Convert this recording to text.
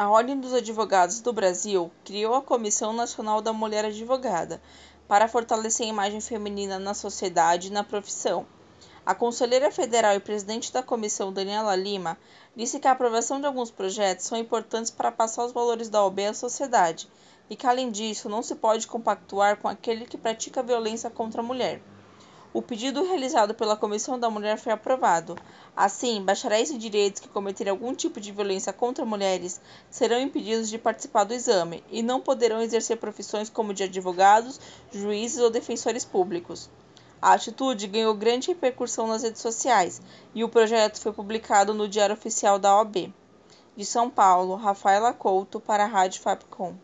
A Ordem dos Advogados do Brasil criou a Comissão Nacional da Mulher Advogada para fortalecer a imagem feminina na sociedade e na profissão. A conselheira federal e presidente da comissão, Daniela Lima, disse que a aprovação de alguns projetos são importantes para passar os valores da OAB à sociedade e que, além disso, não se pode compactuar com aquele que pratica violência contra a mulher. O pedido realizado pela Comissão da Mulher foi aprovado. Assim, bacharéis em direitos que cometerem algum tipo de violência contra mulheres serão impedidos de participar do exame e não poderão exercer profissões como de advogados, juízes ou defensores públicos. A atitude ganhou grande repercussão nas redes sociais e o projeto foi publicado no Diário Oficial da OAB. De São Paulo, Rafaela Couto para a Rádio Fapcom.